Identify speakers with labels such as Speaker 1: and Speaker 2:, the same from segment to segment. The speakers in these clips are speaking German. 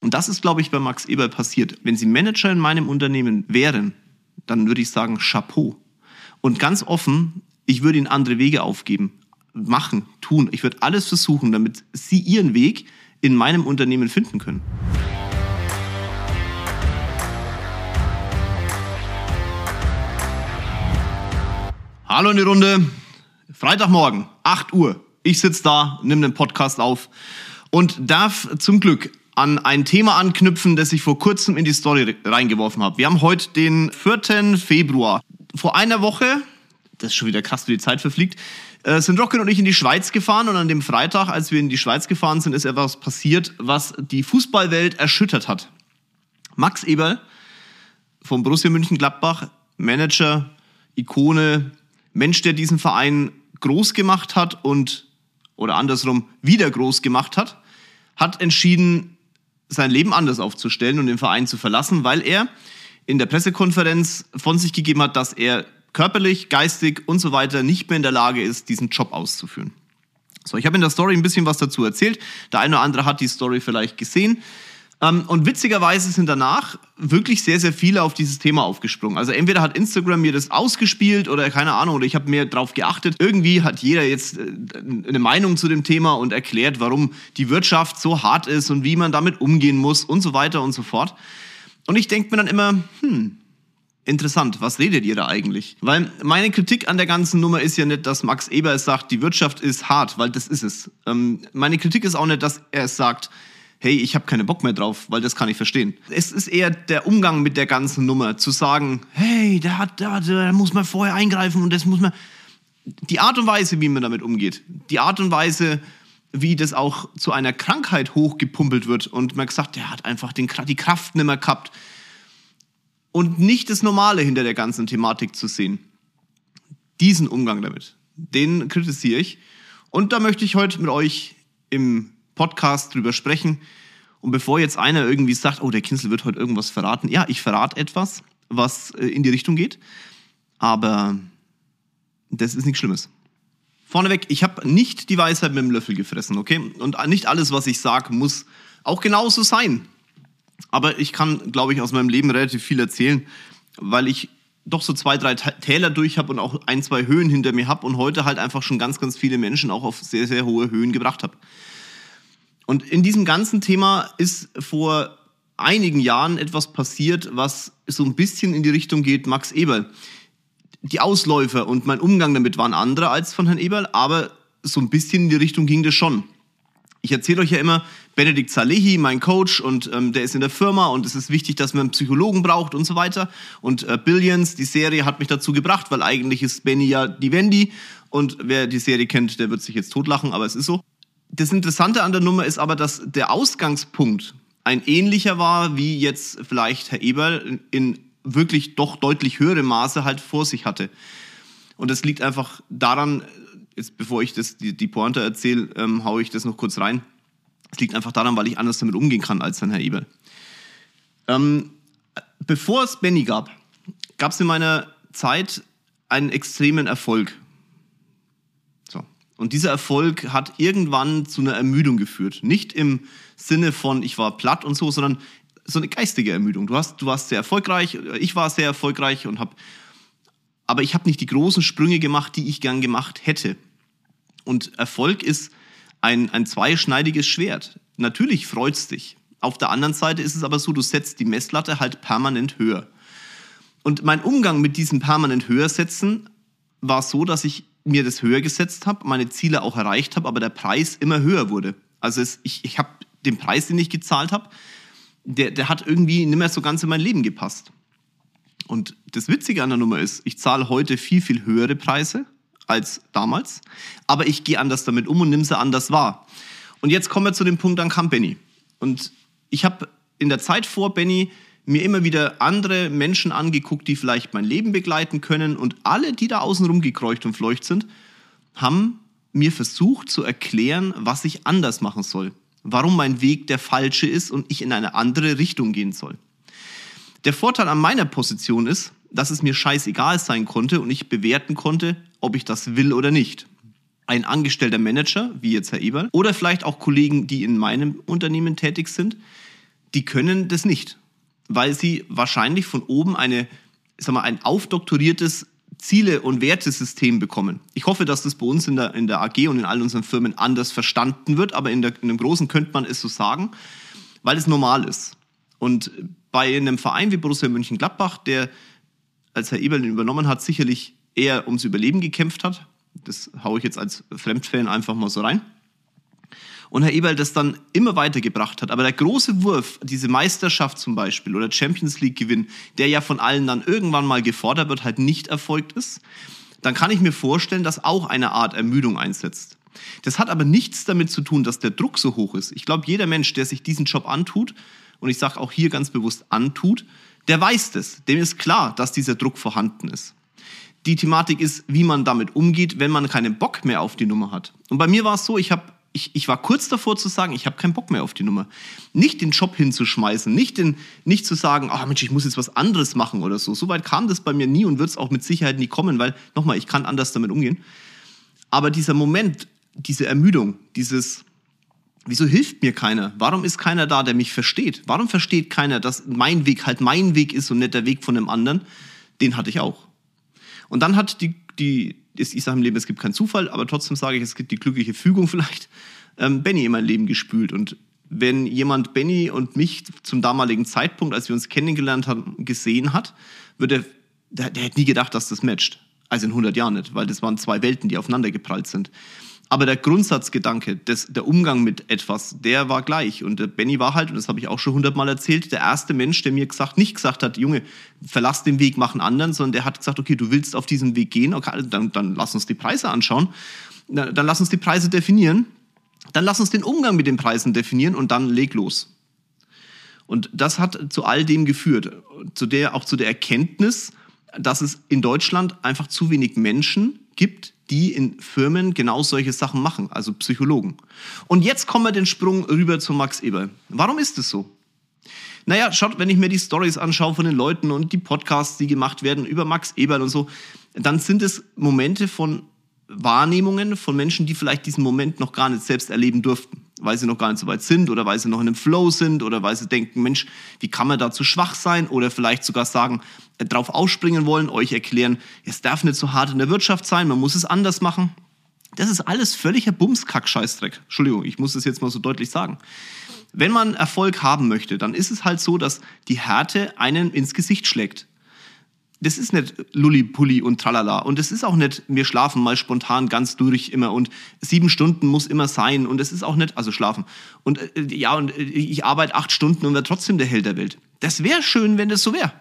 Speaker 1: Und das ist, glaube ich, bei Max Eberl passiert. Wenn Sie Manager in meinem Unternehmen wären, dann würde ich sagen Chapeau. Und ganz offen, ich würde Ihnen andere Wege aufgeben. Machen, tun. Ich würde alles versuchen, damit Sie Ihren Weg in meinem Unternehmen finden können. Hallo in die Runde. Freitagmorgen, 8 Uhr. Ich sitze da, nehme den Podcast auf und darf zum Glück an ein Thema anknüpfen, das ich vor kurzem in die Story reingeworfen habe. Wir haben heute den 4. Februar. Vor einer Woche, das ist schon wieder krass, wie die Zeit verfliegt, äh, sind Rocket und ich in die Schweiz gefahren und an dem Freitag, als wir in die Schweiz gefahren sind, ist etwas passiert, was die Fußballwelt erschüttert hat. Max Eberl vom Borussia München-Gladbach, Manager, Ikone, Mensch, der diesen Verein groß gemacht hat und oder andersrum wieder groß gemacht hat, hat entschieden, sein Leben anders aufzustellen und den Verein zu verlassen, weil er in der Pressekonferenz von sich gegeben hat, dass er körperlich, geistig und so weiter nicht mehr in der Lage ist, diesen Job auszuführen. So, ich habe in der Story ein bisschen was dazu erzählt. Der eine oder andere hat die Story vielleicht gesehen. Ähm, und witzigerweise sind danach wirklich sehr, sehr viele auf dieses Thema aufgesprungen. Also entweder hat Instagram mir das ausgespielt oder keine Ahnung, oder ich habe mehr drauf geachtet. Irgendwie hat jeder jetzt äh, eine Meinung zu dem Thema und erklärt, warum die Wirtschaft so hart ist und wie man damit umgehen muss und so weiter und so fort. Und ich denke mir dann immer, hm, interessant, was redet ihr da eigentlich? Weil meine Kritik an der ganzen Nummer ist ja nicht, dass Max Eber sagt, die Wirtschaft ist hart, weil das ist es. Ähm, meine Kritik ist auch nicht, dass er es sagt, hey, ich habe keine Bock mehr drauf, weil das kann ich verstehen. Es ist eher der Umgang mit der ganzen Nummer, zu sagen, hey, da, da, da muss man vorher eingreifen und das muss man. Die Art und Weise, wie man damit umgeht, die Art und Weise, wie das auch zu einer Krankheit hochgepumpelt wird und man sagt, der hat einfach den, die Kraft nicht mehr gehabt und nicht das Normale hinter der ganzen Thematik zu sehen. Diesen Umgang damit, den kritisiere ich und da möchte ich heute mit euch im Podcast drüber sprechen. Und bevor jetzt einer irgendwie sagt, oh, der Kinsel wird heute irgendwas verraten, ja, ich verrate etwas, was äh, in die Richtung geht, aber das ist nichts Schlimmes. Vorneweg, ich habe nicht die Weisheit mit dem Löffel gefressen, okay? Und nicht alles, was ich sage, muss auch genauso sein. Aber ich kann, glaube ich, aus meinem Leben relativ viel erzählen, weil ich doch so zwei, drei Täler durch habe und auch ein, zwei Höhen hinter mir habe und heute halt einfach schon ganz, ganz viele Menschen auch auf sehr, sehr hohe Höhen gebracht habe. Und in diesem ganzen Thema ist vor einigen Jahren etwas passiert, was so ein bisschen in die Richtung geht, Max Eberl. Die Ausläufer und mein Umgang damit waren andere als von Herrn Eberl, aber so ein bisschen in die Richtung ging das schon. Ich erzähle euch ja immer, Benedikt Salehi, mein Coach, und ähm, der ist in der Firma und es ist wichtig, dass man einen Psychologen braucht und so weiter. Und äh, Billions, die Serie, hat mich dazu gebracht, weil eigentlich ist Benny ja die Wendy und wer die Serie kennt, der wird sich jetzt totlachen, aber es ist so. Das Interessante an der Nummer ist aber, dass der Ausgangspunkt ein ähnlicher war, wie jetzt vielleicht Herr Eberl in wirklich doch deutlich höherem Maße halt vor sich hatte. Und das liegt einfach daran, jetzt bevor ich das, die, die Pointe erzähle, ähm, haue ich das noch kurz rein. Es liegt einfach daran, weil ich anders damit umgehen kann als dann Herr Eberl. Ähm, bevor es Benny gab, gab es in meiner Zeit einen extremen Erfolg. Und dieser Erfolg hat irgendwann zu einer Ermüdung geführt. Nicht im Sinne von, ich war platt und so, sondern so eine geistige Ermüdung. Du, hast, du warst sehr erfolgreich, ich war sehr erfolgreich und habe, aber ich habe nicht die großen Sprünge gemacht, die ich gern gemacht hätte. Und Erfolg ist ein, ein zweischneidiges Schwert. Natürlich freut es dich. Auf der anderen Seite ist es aber so, du setzt die Messlatte halt permanent höher. Und mein Umgang mit diesem permanent höher setzen war so, dass ich mir das höher gesetzt habe, meine Ziele auch erreicht habe, aber der Preis immer höher wurde. Also es, ich, ich habe den Preis, den ich gezahlt habe, der, der hat irgendwie nicht mehr so ganz in mein Leben gepasst. Und das Witzige an der Nummer ist, ich zahle heute viel, viel höhere Preise als damals, aber ich gehe anders damit um und nehme sie anders wahr. Und jetzt kommen wir zu dem Punkt, dann kam Benny. Und ich habe in der Zeit vor Benny mir immer wieder andere Menschen angeguckt, die vielleicht mein Leben begleiten können. Und alle, die da außen rumgekreucht und fleucht sind, haben mir versucht zu erklären, was ich anders machen soll. Warum mein Weg der falsche ist und ich in eine andere Richtung gehen soll. Der Vorteil an meiner Position ist, dass es mir scheißegal sein konnte und ich bewerten konnte, ob ich das will oder nicht. Ein angestellter Manager, wie jetzt Herr Eberl, oder vielleicht auch Kollegen, die in meinem Unternehmen tätig sind, die können das nicht, weil sie wahrscheinlich von oben eine, sag mal, ein aufdoktoriertes Ziele- und Wertesystem bekommen. Ich hoffe, dass das bei uns in der, in der AG und in all unseren Firmen anders verstanden wird, aber in, der, in dem Großen könnte man es so sagen, weil es normal ist. Und bei einem Verein wie Borussia Mönchengladbach, der als Herr Eberl übernommen hat, sicherlich eher ums Überleben gekämpft hat, das haue ich jetzt als Fremdfan einfach mal so rein, und Herr Eberl das dann immer weitergebracht hat. Aber der große Wurf, diese Meisterschaft zum Beispiel oder Champions League Gewinn, der ja von allen dann irgendwann mal gefordert wird, halt nicht erfolgt ist, dann kann ich mir vorstellen, dass auch eine Art Ermüdung einsetzt. Das hat aber nichts damit zu tun, dass der Druck so hoch ist. Ich glaube, jeder Mensch, der sich diesen Job antut, und ich sage auch hier ganz bewusst antut, der weiß das. Dem ist klar, dass dieser Druck vorhanden ist. Die Thematik ist, wie man damit umgeht, wenn man keinen Bock mehr auf die Nummer hat. Und bei mir war es so, ich habe ich, ich war kurz davor zu sagen, ich habe keinen Bock mehr auf die Nummer. Nicht den Job hinzuschmeißen, nicht, den, nicht zu sagen, oh Mensch, ich muss jetzt was anderes machen oder so. Soweit kam das bei mir nie und wird es auch mit Sicherheit nie kommen, weil, nochmal, ich kann anders damit umgehen. Aber dieser Moment, diese Ermüdung, dieses, wieso hilft mir keiner? Warum ist keiner da, der mich versteht? Warum versteht keiner, dass mein Weg halt mein Weg ist und nicht der Weg von einem anderen? Den hatte ich auch. Und dann hat die, die, ich sage im Leben, es gibt keinen Zufall, aber trotzdem sage ich, es gibt die glückliche Fügung vielleicht, ähm, Benny in mein Leben gespült. Und wenn jemand Benny und mich zum damaligen Zeitpunkt, als wir uns kennengelernt haben, gesehen hat, würde der, der hätte nie gedacht, dass das matcht. Also in 100 Jahren nicht, weil das waren zwei Welten, die aufeinander geprallt sind. Aber der Grundsatzgedanke, des, der Umgang mit etwas, der war gleich. Und der Benny war halt, und das habe ich auch schon hundertmal erzählt, der erste Mensch, der mir gesagt, nicht gesagt hat, Junge, verlass den Weg, mach einen anderen, sondern der hat gesagt, okay, du willst auf diesen Weg gehen, okay, dann, dann lass uns die Preise anschauen, dann lass uns die Preise definieren, dann lass uns den Umgang mit den Preisen definieren und dann leg los. Und das hat zu all dem geführt, zu der, auch zu der Erkenntnis, dass es in Deutschland einfach zu wenig Menschen gibt, die in Firmen genau solche Sachen machen, also Psychologen. Und jetzt kommen wir den Sprung rüber zu Max Eber. Warum ist es so? Naja, schaut, wenn ich mir die Stories anschaue von den Leuten und die Podcasts, die gemacht werden über Max Eberl und so, dann sind es Momente von Wahrnehmungen von Menschen, die vielleicht diesen Moment noch gar nicht selbst erleben durften, weil sie noch gar nicht so weit sind oder weil sie noch in einem Flow sind oder weil sie denken, Mensch, wie kann man da zu schwach sein oder vielleicht sogar sagen, äh, drauf ausspringen wollen, euch erklären, es darf nicht so hart in der Wirtschaft sein, man muss es anders machen. Das ist alles völliger Bumskack-Scheißdreck. Entschuldigung, ich muss das jetzt mal so deutlich sagen. Wenn man Erfolg haben möchte, dann ist es halt so, dass die Härte einen ins Gesicht schlägt das ist nicht Lulli-Pulli und Tralala. Und das ist auch nicht, wir schlafen mal spontan ganz durch immer und sieben Stunden muss immer sein. Und das ist auch nicht, also schlafen. Und äh, ja, und äh, ich arbeite acht Stunden und werde trotzdem der Held der Welt. Das wäre schön, wenn das so wäre.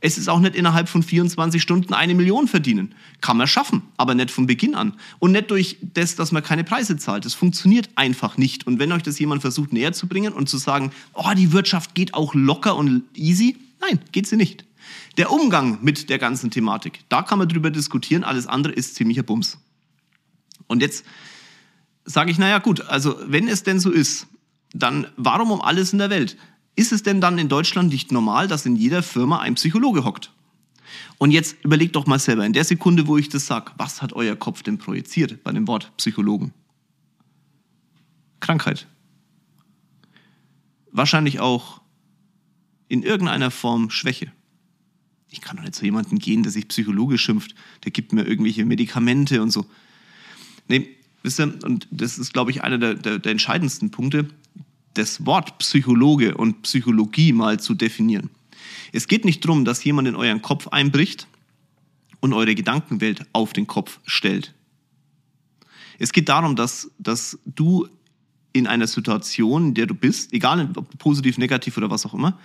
Speaker 1: Es ist auch nicht innerhalb von 24 Stunden eine Million verdienen. Kann man schaffen, aber nicht von Beginn an. Und nicht durch das, dass man keine Preise zahlt. Das funktioniert einfach nicht. Und wenn euch das jemand versucht näher zu bringen und zu sagen, oh, die Wirtschaft geht auch locker und easy, nein, geht sie nicht. Der Umgang mit der ganzen Thematik, da kann man drüber diskutieren, alles andere ist ziemlicher Bums. Und jetzt sage ich, naja gut, also wenn es denn so ist, dann warum um alles in der Welt? Ist es denn dann in Deutschland nicht normal, dass in jeder Firma ein Psychologe hockt? Und jetzt überlegt doch mal selber, in der Sekunde, wo ich das sage, was hat euer Kopf denn projiziert bei dem Wort Psychologen? Krankheit. Wahrscheinlich auch in irgendeiner Form Schwäche ich kann doch nicht zu jemandem gehen, der sich psychologisch schimpft, der gibt mir irgendwelche Medikamente und so. Nee, wisst ihr, und das ist, glaube ich, einer der, der, der entscheidendsten Punkte, das Wort Psychologe und Psychologie mal zu definieren. Es geht nicht darum, dass jemand in euren Kopf einbricht und eure Gedankenwelt auf den Kopf stellt. Es geht darum, dass, dass du in einer Situation, in der du bist, egal ob positiv, negativ oder was auch immer,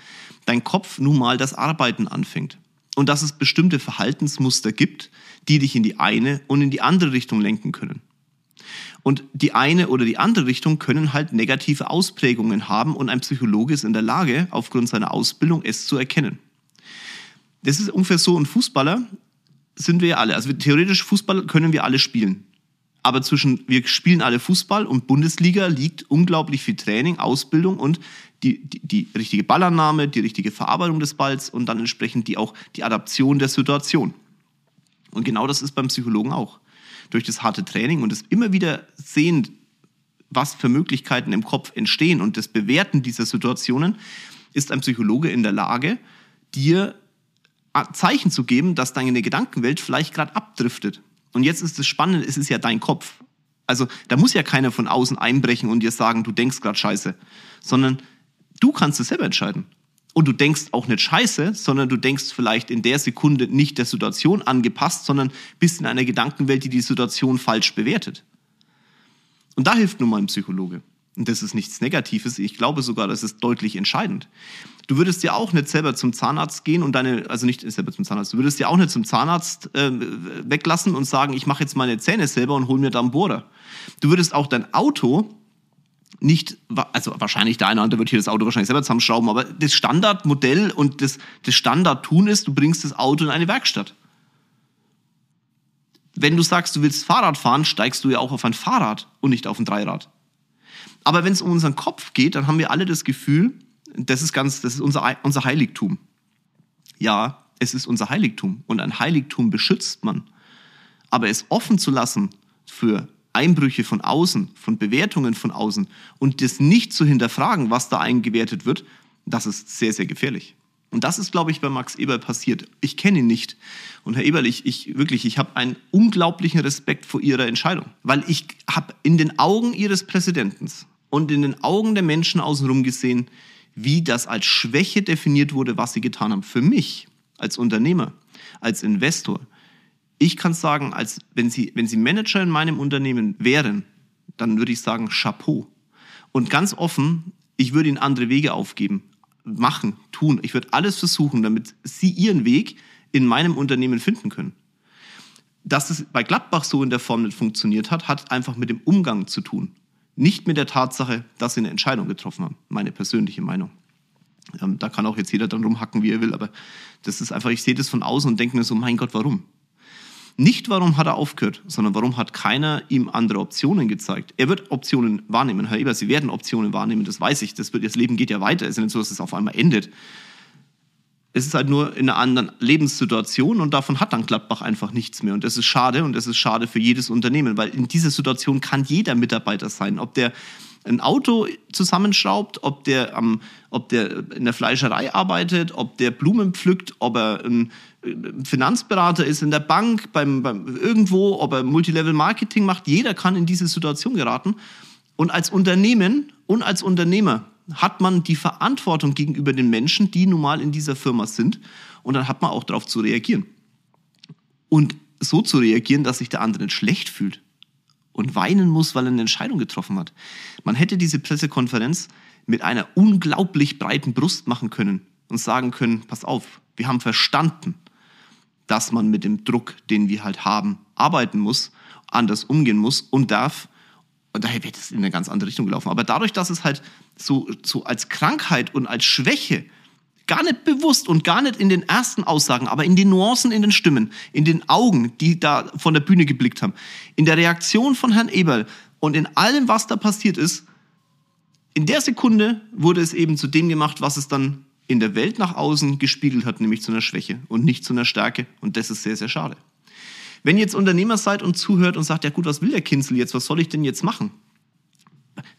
Speaker 1: dein Kopf nun mal das Arbeiten anfängt und dass es bestimmte Verhaltensmuster gibt, die dich in die eine und in die andere Richtung lenken können. Und die eine oder die andere Richtung können halt negative Ausprägungen haben und ein Psychologe ist in der Lage, aufgrund seiner Ausbildung es zu erkennen. Das ist ungefähr so, ein Fußballer sind wir ja alle. Also theoretisch Fußball können wir alle spielen. Aber zwischen wir spielen alle Fußball und Bundesliga liegt unglaublich viel Training, Ausbildung und die, die, die richtige Ballannahme, die richtige Verarbeitung des Balls und dann entsprechend die auch die Adaption der Situation. Und genau das ist beim Psychologen auch. Durch das harte Training und das immer wieder sehen, was für Möglichkeiten im Kopf entstehen und das Bewerten dieser Situationen, ist ein Psychologe in der Lage, dir Zeichen zu geben, dass deine Gedankenwelt vielleicht gerade abdriftet. Und jetzt ist das Spannende, es ist ja dein Kopf. Also da muss ja keiner von außen einbrechen und dir sagen, du denkst gerade scheiße, sondern du kannst es selber entscheiden. Und du denkst auch nicht scheiße, sondern du denkst vielleicht in der Sekunde nicht der Situation angepasst, sondern bist in einer Gedankenwelt, die die Situation falsch bewertet. Und da hilft nun mal ein Psychologe. Und das ist nichts Negatives. Ich glaube sogar, das ist deutlich entscheidend. Du würdest ja auch nicht selber zum Zahnarzt gehen und deine, also nicht selber zum Zahnarzt, du würdest ja auch nicht zum Zahnarzt äh, weglassen und sagen, ich mache jetzt meine Zähne selber und hol mir da einen Bohrer. Du würdest auch dein Auto nicht, also wahrscheinlich der eine oder andere wird hier das Auto wahrscheinlich selber zusammenschrauben, aber das Standardmodell und das, das Standardtun ist, du bringst das Auto in eine Werkstatt. Wenn du sagst, du willst Fahrrad fahren, steigst du ja auch auf ein Fahrrad und nicht auf ein Dreirad. Aber wenn es um unseren Kopf geht, dann haben wir alle das Gefühl, das ist ganz, das ist unser, unser Heiligtum. Ja, es ist unser Heiligtum und ein Heiligtum beschützt man. Aber es offen zu lassen für Einbrüche von außen, von Bewertungen von außen und das nicht zu hinterfragen, was da eingewertet wird, das ist sehr, sehr gefährlich. Und das ist, glaube ich, bei Max Eberl passiert. Ich kenne ihn nicht. Und Herr Eberl, ich, ich wirklich, ich habe einen unglaublichen Respekt vor Ihrer Entscheidung, weil ich habe in den Augen Ihres Präsidenten und in den Augen der Menschen außenrum gesehen, wie das als Schwäche definiert wurde, was Sie getan haben. Für mich als Unternehmer, als Investor, ich kann sagen, als wenn Sie, wenn Sie Manager in meinem Unternehmen wären, dann würde ich sagen Chapeau. Und ganz offen, ich würde Ihnen andere Wege aufgeben, machen, tun. Ich würde alles versuchen, damit Sie Ihren Weg in meinem Unternehmen finden können. Dass es bei Gladbach so in der Form nicht funktioniert hat, hat einfach mit dem Umgang zu tun. Nicht mit der Tatsache, dass sie eine Entscheidung getroffen haben. Meine persönliche Meinung. Ähm, da kann auch jetzt jeder dran rumhacken, wie er will, aber das ist einfach, ich sehe das von außen und denke mir so, mein Gott, warum? Nicht, warum hat er aufgehört, sondern warum hat keiner ihm andere Optionen gezeigt. Er wird Optionen wahrnehmen. Herr Eber, Sie werden Optionen wahrnehmen, das weiß ich. Das, wird, das Leben geht ja weiter. Es ist nicht so, dass es auf einmal endet. Es ist halt nur in einer anderen Lebenssituation und davon hat dann Gladbach einfach nichts mehr. Und das ist schade und das ist schade für jedes Unternehmen, weil in dieser Situation kann jeder Mitarbeiter sein. Ob der ein Auto zusammenschraubt, ob der, ähm, ob der in der Fleischerei arbeitet, ob der Blumen pflückt, ob er ein Finanzberater ist in der Bank, beim, beim irgendwo, ob er Multilevel-Marketing macht. Jeder kann in diese Situation geraten. Und als Unternehmen und als Unternehmer hat man die Verantwortung gegenüber den Menschen, die nun mal in dieser Firma sind. Und dann hat man auch darauf zu reagieren. Und so zu reagieren, dass sich der andere nicht schlecht fühlt und weinen muss, weil er eine Entscheidung getroffen hat. Man hätte diese Pressekonferenz mit einer unglaublich breiten Brust machen können und sagen können, pass auf, wir haben verstanden, dass man mit dem Druck, den wir halt haben, arbeiten muss, anders umgehen muss und darf. Und daher wird es in eine ganz andere Richtung gelaufen. Aber dadurch, dass es halt so, so als Krankheit und als Schwäche gar nicht bewusst und gar nicht in den ersten Aussagen, aber in den Nuancen in den Stimmen, in den Augen, die da von der Bühne geblickt haben, in der Reaktion von Herrn Eberl und in allem, was da passiert ist, in der Sekunde wurde es eben zu dem gemacht, was es dann in der Welt nach außen gespiegelt hat, nämlich zu einer Schwäche und nicht zu einer Stärke. Und das ist sehr, sehr schade. Wenn ihr jetzt Unternehmer seid und zuhört und sagt, ja gut, was will der Kinzel jetzt, was soll ich denn jetzt machen?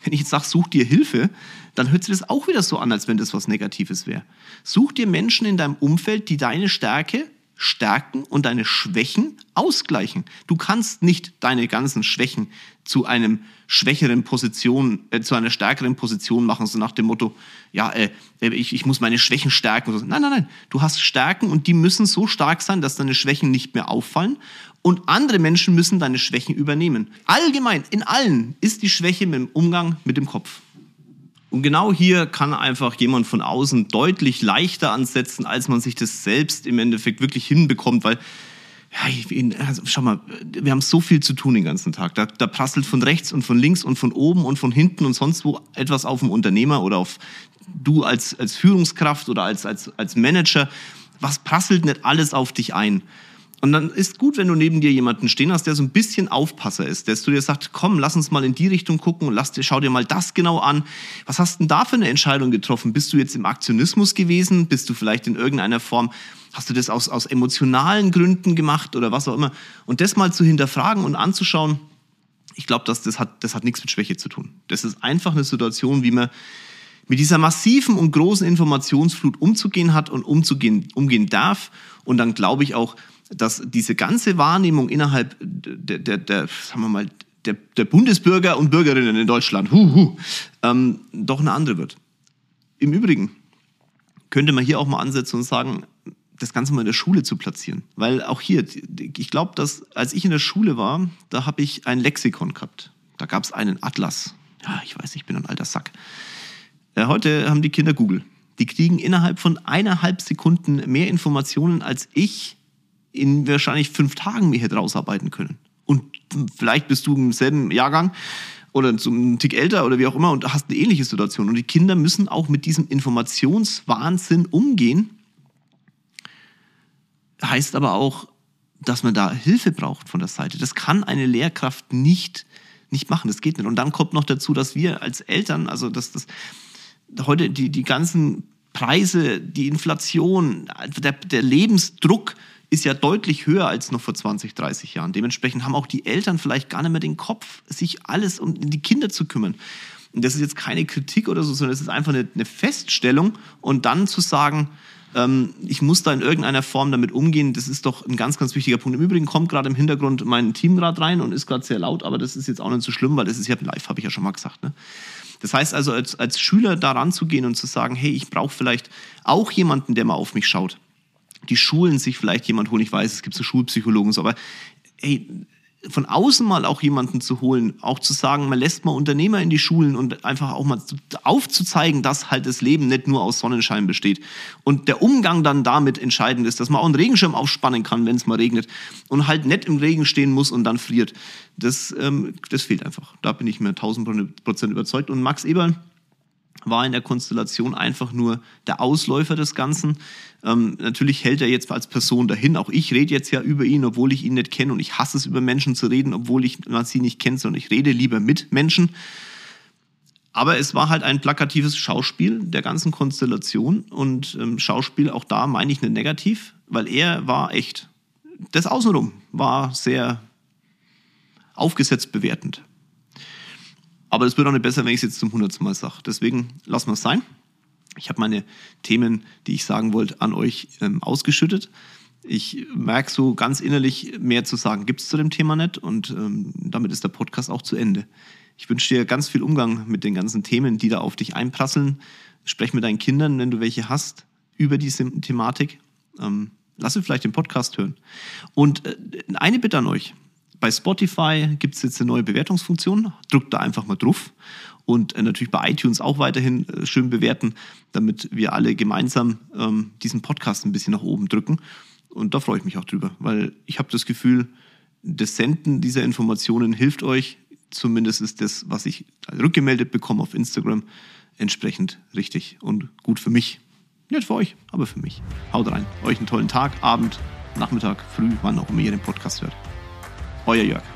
Speaker 1: Wenn ich jetzt sage, such dir Hilfe, dann hört sich das auch wieder so an, als wenn das was Negatives wäre. Such dir Menschen in deinem Umfeld, die deine Stärke stärken und deine Schwächen ausgleichen. Du kannst nicht deine ganzen Schwächen zu einem schwächeren Position, äh, zu einer stärkeren Position machen, so nach dem Motto, ja, äh, ich, ich muss meine Schwächen stärken. Nein, nein, nein. Du hast Stärken und die müssen so stark sein, dass deine Schwächen nicht mehr auffallen. Und andere Menschen müssen deine Schwächen übernehmen. Allgemein, in allen ist die Schwäche dem Umgang mit dem Kopf. Und genau hier kann einfach jemand von außen deutlich leichter ansetzen, als man sich das selbst im Endeffekt wirklich hinbekommt, weil ja, also, schau mal, wir haben so viel zu tun den ganzen Tag. Da, da prasselt von rechts und von links und von oben und von hinten und sonst wo etwas auf dem Unternehmer oder auf du als, als Führungskraft oder als, als, als Manager. Was prasselt nicht alles auf dich ein? Und dann ist gut, wenn du neben dir jemanden stehen hast, der so ein bisschen Aufpasser ist, der zu dir sagt, komm, lass uns mal in die Richtung gucken und lass dir, schau dir mal das genau an. Was hast denn da für eine Entscheidung getroffen? Bist du jetzt im Aktionismus gewesen? Bist du vielleicht in irgendeiner Form, hast du das aus, aus emotionalen Gründen gemacht oder was auch immer? Und das mal zu hinterfragen und anzuschauen, ich glaube, das, das, hat, das hat nichts mit Schwäche zu tun. Das ist einfach eine Situation, wie man mit dieser massiven und großen Informationsflut umzugehen hat und umzugehen, umgehen darf. Und dann glaube ich auch, dass diese ganze Wahrnehmung innerhalb der, der, der sagen wir mal, der, der Bundesbürger und Bürgerinnen in Deutschland hu, hu, ähm, doch eine andere wird. Im Übrigen könnte man hier auch mal ansetzen und sagen, das Ganze mal in der Schule zu platzieren. Weil auch hier, ich glaube, dass als ich in der Schule war, da habe ich ein Lexikon gehabt. Da gab es einen Atlas. Ja, ich weiß, ich bin ein alter Sack. Äh, heute haben die Kinder Google. Die kriegen innerhalb von eineinhalb Sekunden mehr Informationen, als ich in wahrscheinlich fünf Tagen mir hätte rausarbeiten können. Und vielleicht bist du im selben Jahrgang oder zum Tick älter oder wie auch immer und hast eine ähnliche Situation. Und die Kinder müssen auch mit diesem Informationswahnsinn umgehen. Heißt aber auch, dass man da Hilfe braucht von der Seite. Das kann eine Lehrkraft nicht, nicht machen. Das geht nicht. Und dann kommt noch dazu, dass wir als Eltern, also dass das heute die, die ganzen Preise, die Inflation, der, der Lebensdruck ist ja deutlich höher als noch vor 20, 30 Jahren. Dementsprechend haben auch die Eltern vielleicht gar nicht mehr den Kopf, sich alles um die Kinder zu kümmern. Und das ist jetzt keine Kritik oder so, sondern es ist einfach eine, eine Feststellung und dann zu sagen, ähm, ich muss da in irgendeiner Form damit umgehen, das ist doch ein ganz, ganz wichtiger Punkt. Im Übrigen kommt gerade im Hintergrund mein Teamrad rein und ist gerade sehr laut, aber das ist jetzt auch nicht so schlimm, weil das ist ja live, habe ich ja schon mal gesagt. Ne? Das heißt also, als, als Schüler da ranzugehen und zu sagen, hey, ich brauche vielleicht auch jemanden, der mal auf mich schaut. Die Schulen sich vielleicht jemand holen, ich weiß, es gibt so Schulpsychologen, so, aber hey, von außen mal auch jemanden zu holen, auch zu sagen, man lässt mal Unternehmer in die Schulen und einfach auch mal aufzuzeigen, dass halt das Leben nicht nur aus Sonnenschein besteht. Und der Umgang dann damit entscheidend ist, dass man auch einen Regenschirm aufspannen kann, wenn es mal regnet und halt nicht im Regen stehen muss und dann friert. Das, ähm, das fehlt einfach. Da bin ich mir tausend Prozent überzeugt. Und Max Eberl, war in der Konstellation einfach nur der Ausläufer des Ganzen. Ähm, natürlich hält er jetzt als Person dahin. Auch ich rede jetzt ja über ihn, obwohl ich ihn nicht kenne. Und ich hasse es, über Menschen zu reden, obwohl ich sie nicht kenne, sondern ich rede lieber mit Menschen. Aber es war halt ein plakatives Schauspiel der ganzen Konstellation. Und ähm, Schauspiel, auch da meine ich nicht negativ, weil er war echt. Das Außenrum war sehr aufgesetzt bewertend. Aber es wird auch nicht besser, wenn ich es jetzt zum hundertsten Mal sage. Deswegen lassen wir es sein. Ich habe meine Themen, die ich sagen wollte, an euch ähm, ausgeschüttet. Ich merke so ganz innerlich, mehr zu sagen gibt es zu dem Thema nicht. Und ähm, damit ist der Podcast auch zu Ende. Ich wünsche dir ganz viel Umgang mit den ganzen Themen, die da auf dich einprasseln. Sprech mit deinen Kindern, wenn du welche hast, über diese Thematik. Ähm, lass sie vielleicht den Podcast hören. Und äh, eine Bitte an euch. Bei Spotify gibt es jetzt eine neue Bewertungsfunktion. Drückt da einfach mal drauf. Und äh, natürlich bei iTunes auch weiterhin äh, schön bewerten, damit wir alle gemeinsam ähm, diesen Podcast ein bisschen nach oben drücken. Und da freue ich mich auch drüber, weil ich habe das Gefühl, das Senden dieser Informationen hilft euch. Zumindest ist das, was ich rückgemeldet bekomme auf Instagram, entsprechend richtig und gut für mich. Nicht für euch, aber für mich. Haut rein. Euch einen tollen Tag, Abend, Nachmittag, früh, wann auch immer ihr den Podcast hört. Euer Jörg.